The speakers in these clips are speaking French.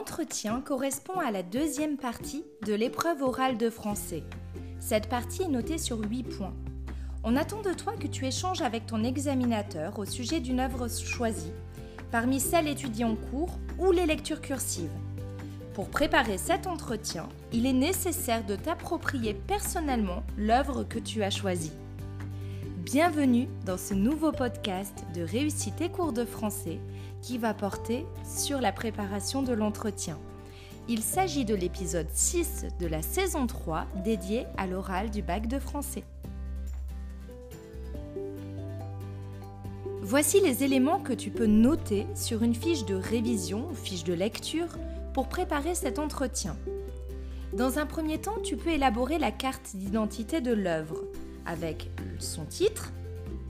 L'entretien correspond à la deuxième partie de l'épreuve orale de français. Cette partie est notée sur 8 points. On attend de toi que tu échanges avec ton examinateur au sujet d'une œuvre choisie, parmi celles étudiées en cours ou les lectures cursives. Pour préparer cet entretien, il est nécessaire de t'approprier personnellement l'œuvre que tu as choisie. Bienvenue dans ce nouveau podcast de Réussite tes cours de français qui va porter sur la préparation de l'entretien. Il s'agit de l'épisode 6 de la saison 3 dédié à l'oral du bac de français. Voici les éléments que tu peux noter sur une fiche de révision ou fiche de lecture pour préparer cet entretien. Dans un premier temps, tu peux élaborer la carte d'identité de l'œuvre avec son titre,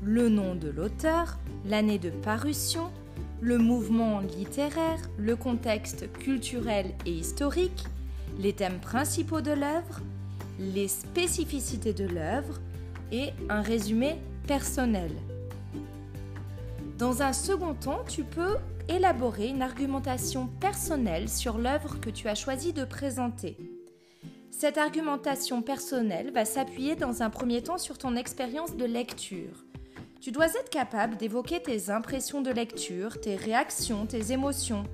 le nom de l'auteur, l'année de parution, le mouvement littéraire, le contexte culturel et historique, les thèmes principaux de l'œuvre, les spécificités de l'œuvre et un résumé personnel. Dans un second temps, tu peux élaborer une argumentation personnelle sur l'œuvre que tu as choisi de présenter. Cette argumentation personnelle va s'appuyer dans un premier temps sur ton expérience de lecture. Tu dois être capable d'évoquer tes impressions de lecture, tes réactions, tes émotions.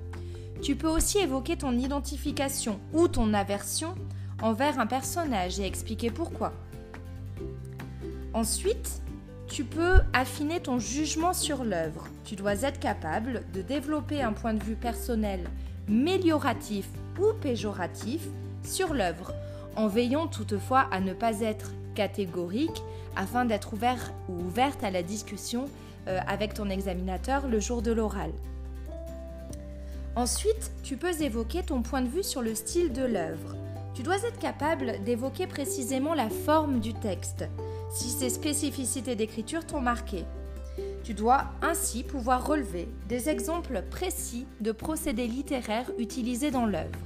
Tu peux aussi évoquer ton identification ou ton aversion envers un personnage et expliquer pourquoi. Ensuite, tu peux affiner ton jugement sur l'œuvre. Tu dois être capable de développer un point de vue personnel mélioratif ou péjoratif sur l'œuvre, en veillant toutefois à ne pas être catégorique afin d'être ouvert ou ouverte à la discussion euh, avec ton examinateur le jour de l'oral. Ensuite, tu peux évoquer ton point de vue sur le style de l'œuvre. Tu dois être capable d'évoquer précisément la forme du texte, si ces spécificités d'écriture t'ont marqué. Tu dois ainsi pouvoir relever des exemples précis de procédés littéraires utilisés dans l'œuvre.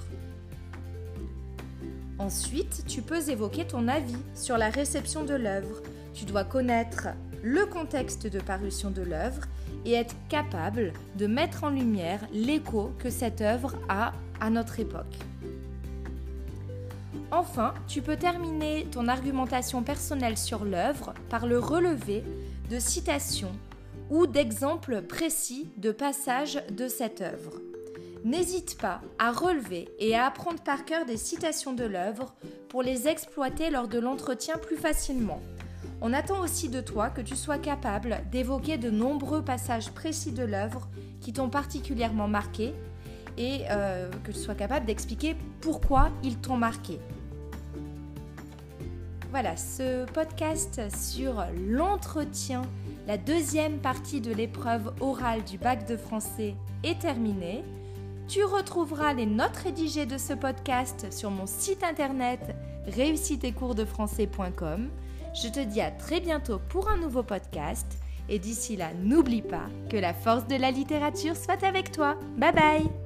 Ensuite, tu peux évoquer ton avis sur la réception de l'œuvre. Tu dois connaître le contexte de parution de l'œuvre et être capable de mettre en lumière l'écho que cette œuvre a à notre époque. Enfin, tu peux terminer ton argumentation personnelle sur l'œuvre par le relevé de citations ou d'exemples précis de passages de cette œuvre. N'hésite pas à relever et à apprendre par cœur des citations de l'œuvre pour les exploiter lors de l'entretien plus facilement. On attend aussi de toi que tu sois capable d'évoquer de nombreux passages précis de l'œuvre qui t'ont particulièrement marqué et euh, que tu sois capable d'expliquer pourquoi ils t'ont marqué. Voilà, ce podcast sur l'entretien, la deuxième partie de l'épreuve orale du bac de français est terminée. Tu retrouveras les notes rédigées de ce podcast sur mon site internet réussitescoursdefrançais.com. Je te dis à très bientôt pour un nouveau podcast et d'ici là, n'oublie pas que la force de la littérature soit avec toi. Bye bye